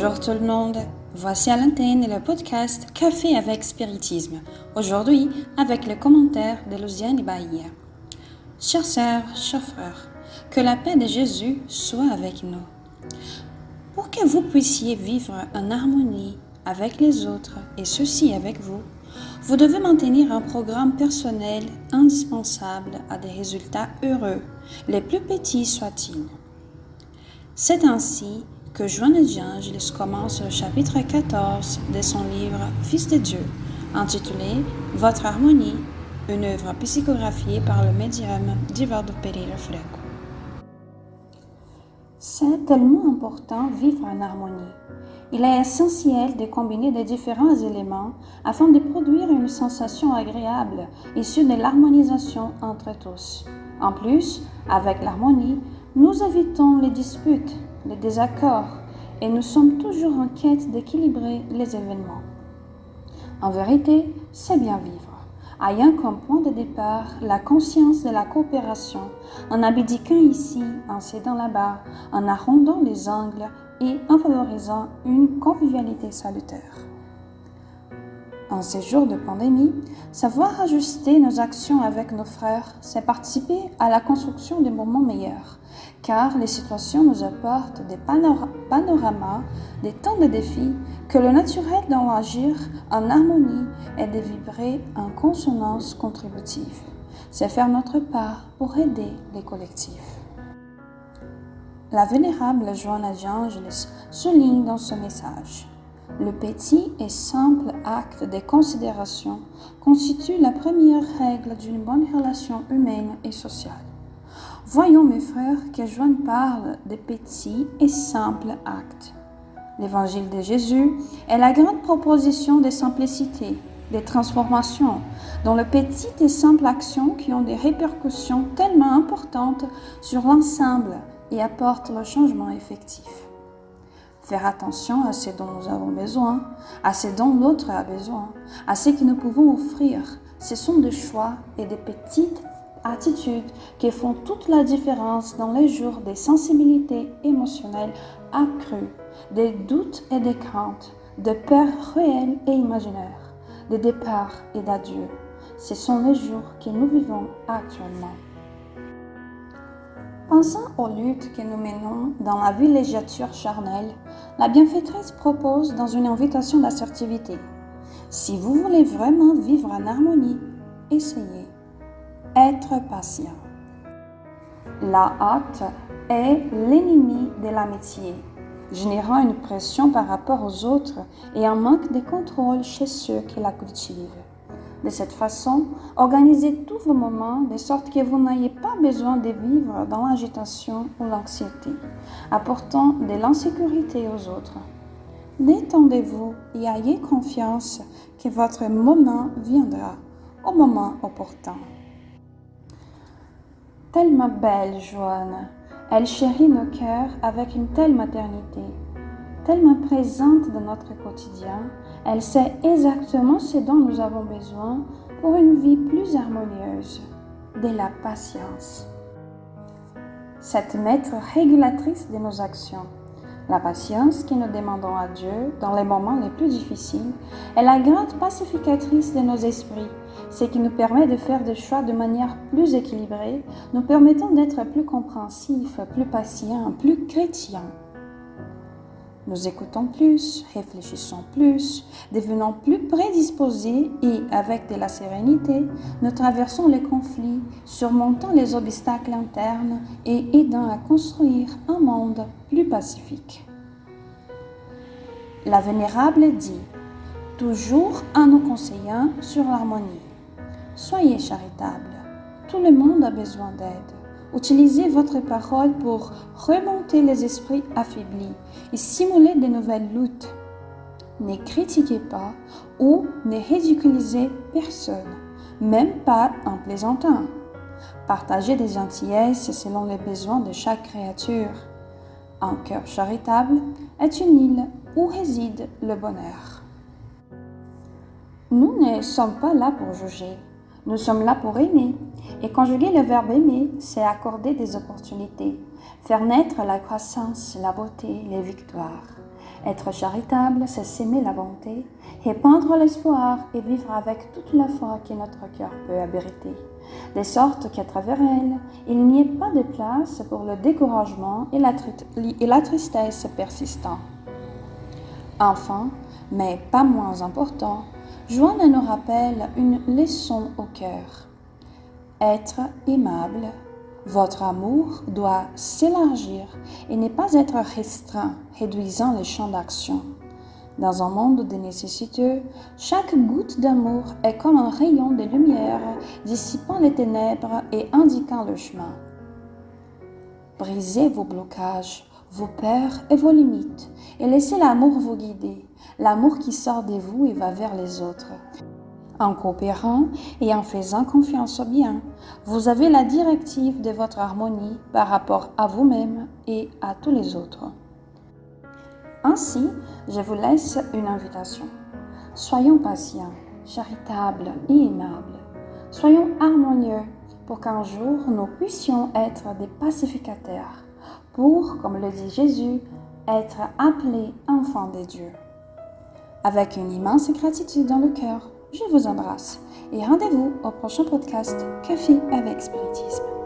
Bonjour tout le monde. Voici à l'antenne le podcast Café avec Spiritisme. Aujourd'hui, avec le commentaire de Luciane Bahia. Chers sœurs, chers frères, que la paix de Jésus soit avec nous. Pour que vous puissiez vivre en harmonie avec les autres et ceux-ci avec vous, vous devez maintenir un programme personnel indispensable à des résultats heureux, les plus petits soient-ils. C'est ainsi que Joanne D'Angelis commence le chapitre 14 de son livre Fils de Dieu, intitulé Votre harmonie, une œuvre psychographiée par le médium Divaldo Pereira Franco. C'est tellement important vivre en harmonie. Il est essentiel de combiner les différents éléments afin de produire une sensation agréable issue de l'harmonisation entre tous. En plus, avec l'harmonie, nous évitons les disputes, les désaccords, et nous sommes toujours en quête d'équilibrer les événements. En vérité, c'est bien vivre, ayant comme point de départ la conscience de la coopération, en abdiquant ici, en cédant là-bas, en arrondant les angles et en favorisant une convivialité salutaire. En ces jours de pandémie, savoir ajuster nos actions avec nos frères, c'est participer à la construction des moments meilleurs, car les situations nous apportent des panoramas, des temps de défis, que le naturel doit agir en harmonie et de vibrer en consonance contributive. C'est faire notre part pour aider les collectifs. La vénérable Joanna Angelis souligne dans ce message le petit et simple acte de considération constitue la première règle d'une bonne relation humaine et sociale. Voyons, mes frères, que Joanne parle de petits et simples actes. L'évangile de Jésus est la grande proposition de simplicité, de transformation, dans les petites et simples actions qui ont des répercussions tellement importantes sur l'ensemble et apportent le changement effectif faire attention à ce dont nous avons besoin, à ce dont l'autre a besoin, à ce que nous pouvons offrir. Ce sont des choix et des petites attitudes qui font toute la différence dans les jours des sensibilités émotionnelles accrues, des doutes et des craintes, de peurs réelles et imaginaires, de départs et d'adieux. Ce sont les jours que nous vivons actuellement. Pensant aux luttes que nous menons dans la villégiature charnelle, la bienfaitrice propose dans une invitation d'assertivité. Si vous voulez vraiment vivre en harmonie, essayez. Être patient. La hâte est l'ennemi de l'amitié, générant une pression par rapport aux autres et un manque de contrôle chez ceux qui la cultivent. De cette façon, organisez tous vos moments de sorte que vous n'ayez pas besoin de vivre dans l'agitation ou l'anxiété, apportant de l'insécurité aux autres. Détendez-vous et ayez confiance que votre moment viendra au moment opportun. Tellement belle, Joanne, elle chérit nos cœurs avec une telle maternité tellement présente dans notre quotidien, elle sait exactement ce dont nous avons besoin pour une vie plus harmonieuse, de la patience. Cette maître régulatrice de nos actions, la patience que nous demandons à Dieu dans les moments les plus difficiles est la grande pacificatrice de nos esprits, ce qui nous permet de faire des choix de manière plus équilibrée, nous permettant d'être plus compréhensifs, plus patients, plus chrétiens. Nous écoutons plus, réfléchissons plus, devenons plus prédisposés et, avec de la sérénité, nous traversons les conflits, surmontant les obstacles internes et aidant à construire un monde plus pacifique. La Vénérable dit, toujours en nous conseillant sur l'harmonie, Soyez charitable, tout le monde a besoin d'aide. Utilisez votre parole pour remonter les esprits affaiblis et simuler de nouvelles luttes. Ne critiquez pas ou ne ridiculisez personne, même pas en plaisantant. Partagez des gentillesses selon les besoins de chaque créature. Un cœur charitable est une île où réside le bonheur. Nous ne sommes pas là pour juger, nous sommes là pour aimer. Et conjuguer le verbe aimer, c'est accorder des opportunités, faire naître la croissance, la beauté, les victoires. Être charitable, c'est s'aimer la bonté, répandre l'espoir et vivre avec toute la foi que notre cœur peut abriter, de sorte qu'à travers elle, il n'y ait pas de place pour le découragement et la, tristesse persistant. Enfin, mais pas moins important, Joanne nous rappelle une leçon au cœur. Être aimable, votre amour doit s'élargir et ne pas être restreint, réduisant le champ d'action. Dans un monde de nécessiteux, chaque goutte d'amour est comme un rayon de lumière dissipant les ténèbres et indiquant le chemin. Brisez vos blocages, vos peurs et vos limites, et laissez l'amour vous guider, l'amour qui sort de vous et va vers les autres. En coopérant et en faisant confiance au bien, vous avez la directive de votre harmonie par rapport à vous-même et à tous les autres. Ainsi, je vous laisse une invitation. Soyons patients, charitables et aimables. Soyons harmonieux pour qu'un jour nous puissions être des pacificateurs, pour, comme le dit Jésus, être appelés enfants de Dieu. Avec une immense gratitude dans le cœur, je vous embrasse et rendez-vous au prochain podcast Café avec Spiritisme.